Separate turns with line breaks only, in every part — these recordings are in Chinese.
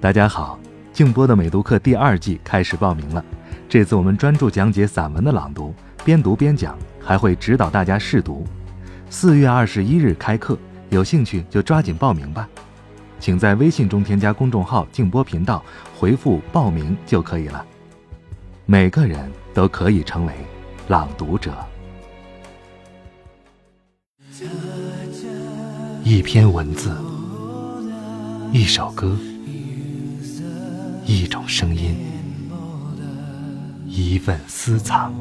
大家好，静波的美读课第二季开始报名了。这次我们专注讲解散文的朗读，边读边讲，还会指导大家试读。四月二十一日开课，有兴趣就抓紧报名吧。请在微信中添加公众号“静波频道”，回复“报名”就可以了。每个人都可以成为朗读者。一篇文字，一首歌，一份私藏。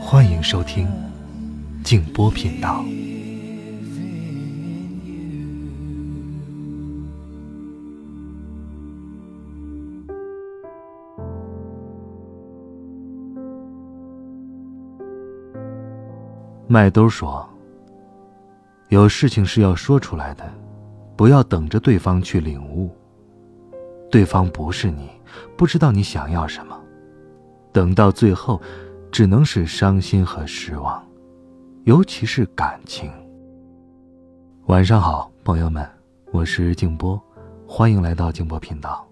欢迎收听静波频道。麦兜说：“有事情是要说出来的，不要等着对方去领悟。对方不是你，不知道你想要什么，等到最后，只能是伤心和失望，尤其是感情。”晚上好，朋友们，我是静波，欢迎来到静波频道。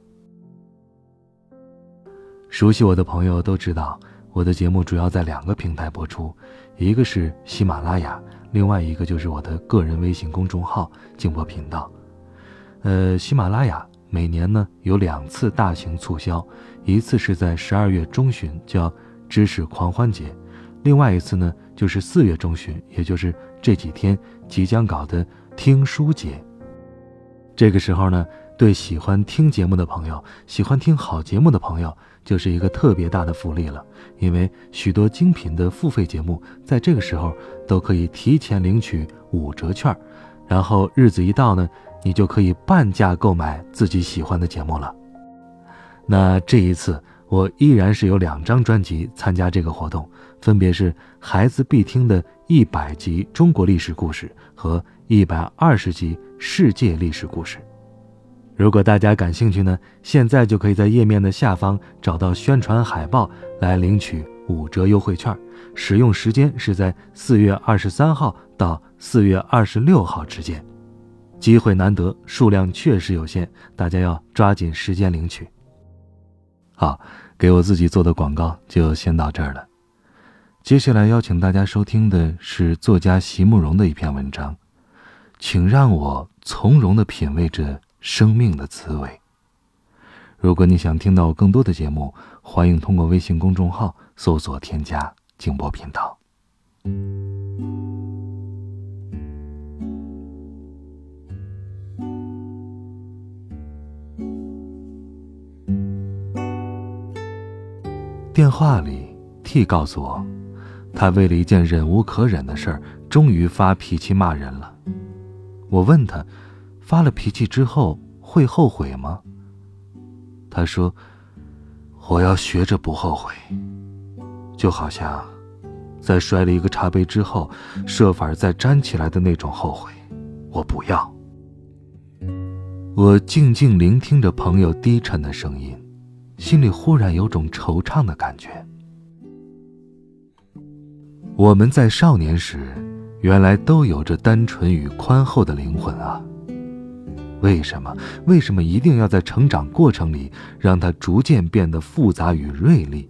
熟悉我的朋友都知道。我的节目主要在两个平台播出，一个是喜马拉雅，另外一个就是我的个人微信公众号“静波频道”。呃，喜马拉雅每年呢有两次大型促销，一次是在十二月中旬，叫“知识狂欢节”；另外一次呢就是四月中旬，也就是这几天即将搞的“听书节”。这个时候呢。对喜欢听节目的朋友，喜欢听好节目的朋友，就是一个特别大的福利了。因为许多精品的付费节目，在这个时候都可以提前领取五折券，然后日子一到呢，你就可以半价购买自己喜欢的节目了。那这一次，我依然是有两张专辑参加这个活动，分别是孩子必听的一百集中国历史故事和一百二十集世界历史故事。如果大家感兴趣呢，现在就可以在页面的下方找到宣传海报来领取五折优惠券，使用时间是在四月二十三号到四月二十六号之间，机会难得，数量确实有限，大家要抓紧时间领取。好，给我自己做的广告就先到这儿了，接下来邀请大家收听的是作家席慕容的一篇文章，请让我从容的品味着。生命的滋味。如果你想听到更多的节目，欢迎通过微信公众号搜索添加“静波频道”。电话里，T 告诉我，他为了一件忍无可忍的事儿，终于发脾气骂人了。我问他。发了脾气之后会后悔吗？他说：“我要学着不后悔，就好像在摔了一个茶杯之后，设法再粘起来的那种后悔，我不要。”我静静聆听着朋友低沉的声音，心里忽然有种惆怅的感觉。我们在少年时，原来都有着单纯与宽厚的灵魂啊。为什么？为什么一定要在成长过程里让它逐渐变得复杂与锐利，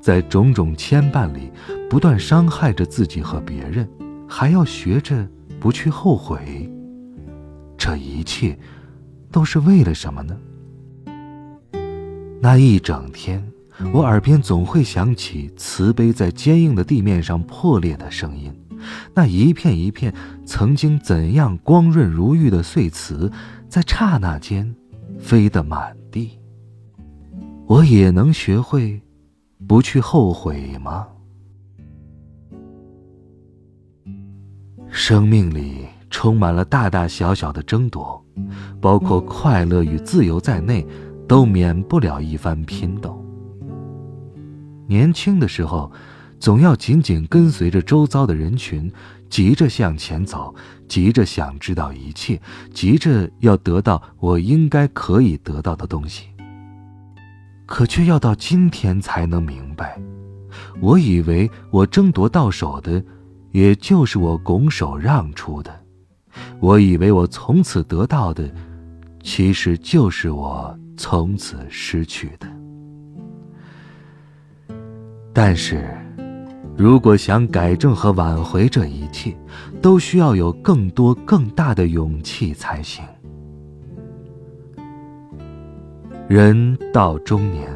在种种牵绊里不断伤害着自己和别人，还要学着不去后悔？这一切，都是为了什么呢？那一整天，我耳边总会响起瓷杯在坚硬的地面上破裂的声音，那一片一片曾经怎样光润如玉的碎瓷。在刹那间，飞得满地。我也能学会，不去后悔吗？生命里充满了大大小小的争夺，包括快乐与自由在内，都免不了一番拼斗。年轻的时候，总要紧紧跟随着周遭的人群。急着向前走，急着想知道一切，急着要得到我应该可以得到的东西。可却要到今天才能明白，我以为我争夺到手的，也就是我拱手让出的；我以为我从此得到的，其实就是我从此失去的。但是，如果想改正和挽回这一切，都需要有更多更大的勇气才行。人到中年，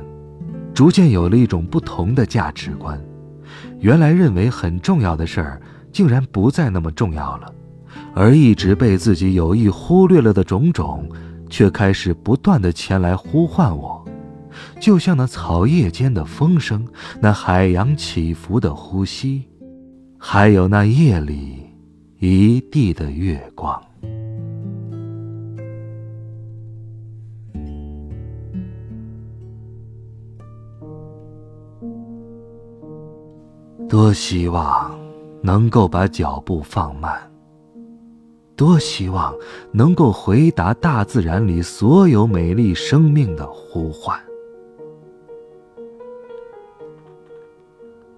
逐渐有了一种不同的价值观。原来认为很重要的事儿，竟然不再那么重要了；而一直被自己有意忽略了的种种，却开始不断的前来呼唤我。就像那草叶间的风声，那海洋起伏的呼吸，还有那夜里一地的月光。多希望能够把脚步放慢，多希望能够回答大自然里所有美丽生命的呼唤。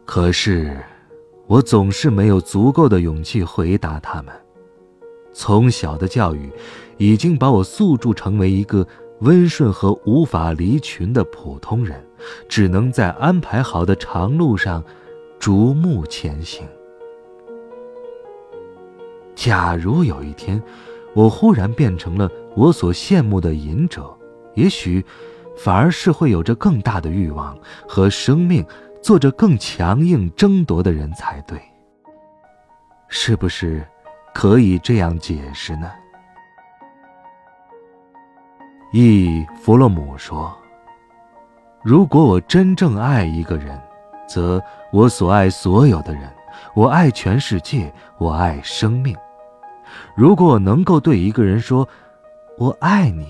可是，我总是没有足够的勇气回答他们。从小的教育，已经把我塑铸成为一个温顺和无法离群的普通人，只能在安排好的长路上，逐目前行。假如有一天，我忽然变成了我所羡慕的隐者，也许，反而是会有着更大的欲望和生命。做着更强硬争夺的人才对，是不是可以这样解释呢？忆弗洛姆说：“如果我真正爱一个人，则我所爱所有的人，我爱全世界，我爱生命。如果我能够对一个人说‘我爱你’，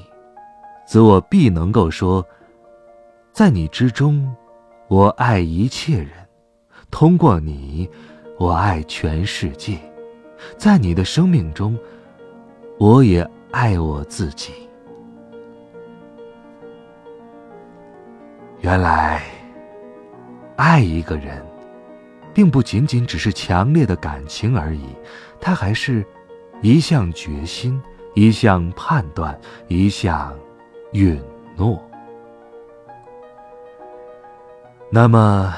则我必能够说，在你之中。”我爱一切人，通过你，我爱全世界。在你的生命中，我也爱我自己。原来，爱一个人，并不仅仅只是强烈的感情而已，它还是一项决心，一项判断，一项允诺。那么，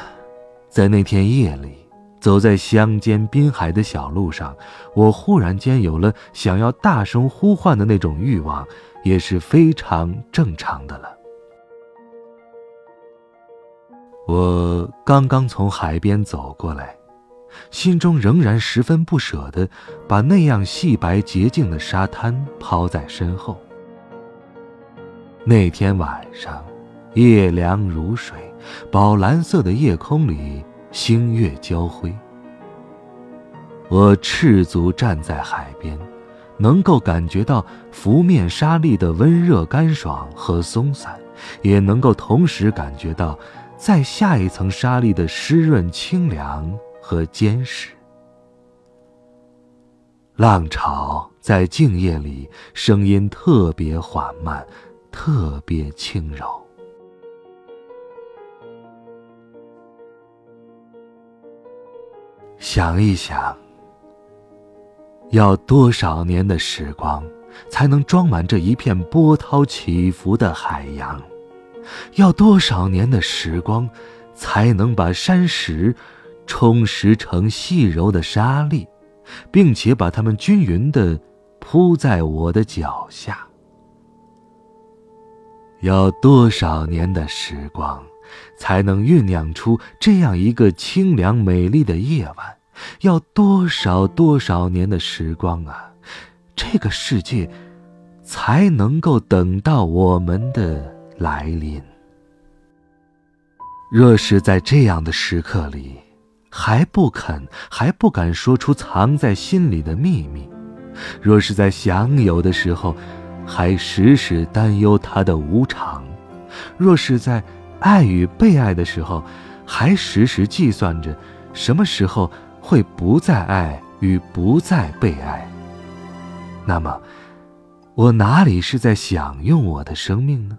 在那天夜里，走在乡间滨海的小路上，我忽然间有了想要大声呼唤的那种欲望，也是非常正常的了。我刚刚从海边走过来，心中仍然十分不舍得把那样细白洁净的沙滩抛在身后。那天晚上，夜凉如水。宝蓝色的夜空里，星月交辉。我赤足站在海边，能够感觉到拂面沙砾的温热、干爽和松散，也能够同时感觉到在下一层沙砾的湿润、清凉和坚实。浪潮在静夜里，声音特别缓慢，特别轻柔。想一想，要多少年的时光，才能装满这一片波涛起伏的海洋？要多少年的时光，才能把山石充实成细柔的沙粒，并且把它们均匀的铺在我的脚下？要多少年的时光？才能酝酿出这样一个清凉美丽的夜晚，要多少多少年的时光啊！这个世界才能够等到我们的来临。若是在这样的时刻里，还不肯、还不敢说出藏在心里的秘密；若是在享有的时候，还时时担忧它的无常；若是在……爱与被爱的时候，还时时计算着什么时候会不再爱与不再被爱。那么，我哪里是在享用我的生命呢？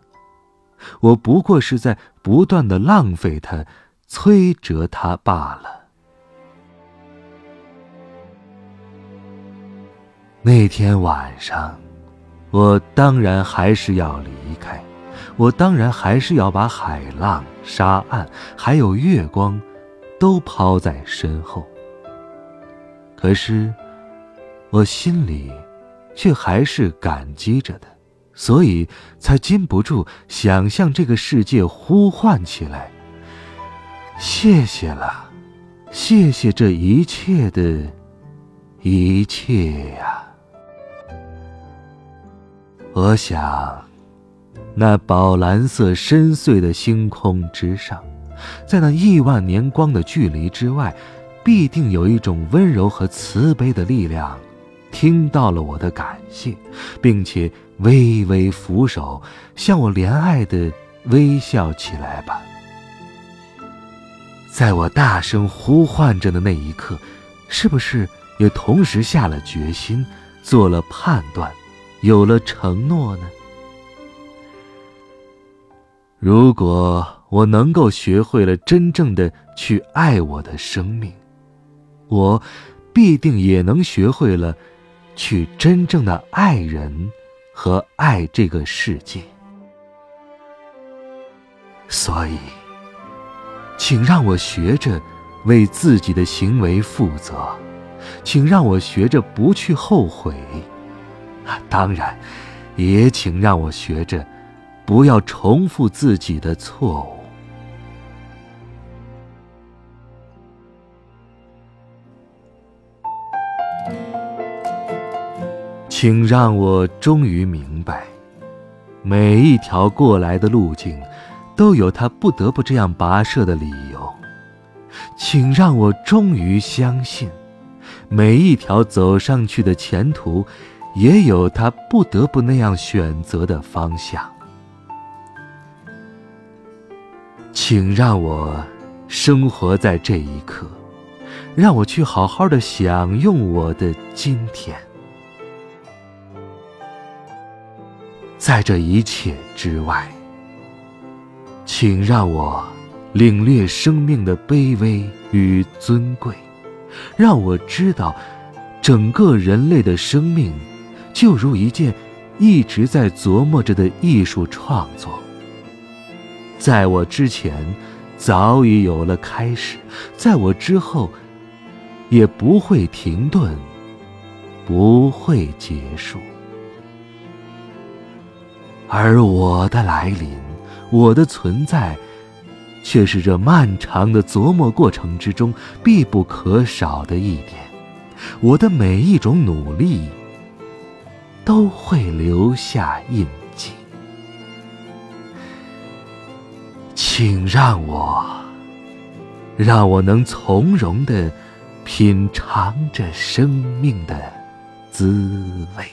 我不过是在不断的浪费它、摧折它罢了。那天晚上，我当然还是要离开，我当然还是要把海浪、沙岸还有月光，都抛在身后。可是，我心里，却还是感激着的，所以才禁不住想向这个世界呼唤起来：谢谢了，谢谢这一切的，一切呀！我想，那宝蓝色深邃的星空之上，在那亿万年光的距离之外。必定有一种温柔和慈悲的力量，听到了我的感谢，并且微微扶手，向我怜爱的微笑起来吧。在我大声呼唤着的那一刻，是不是也同时下了决心，做了判断，有了承诺呢？如果我能够学会了真正的去爱我的生命。我必定也能学会了去真正的爱人和爱这个世界，所以，请让我学着为自己的行为负责，请让我学着不去后悔，当然，也请让我学着不要重复自己的错误。请让我终于明白，每一条过来的路径，都有它不得不这样跋涉的理由。请让我终于相信，每一条走上去的前途，也有他不得不那样选择的方向。请让我生活在这一刻，让我去好好的享用我的今天。在这一切之外，请让我领略生命的卑微与尊贵，让我知道，整个人类的生命，就如一件一直在琢磨着的艺术创作。在我之前，早已有了开始；在我之后，也不会停顿，不会结束。而我的来临，我的存在，却是这漫长的琢磨过程之中必不可少的一点。我的每一种努力，都会留下印记。请让我，让我能从容的品尝着生命的滋味。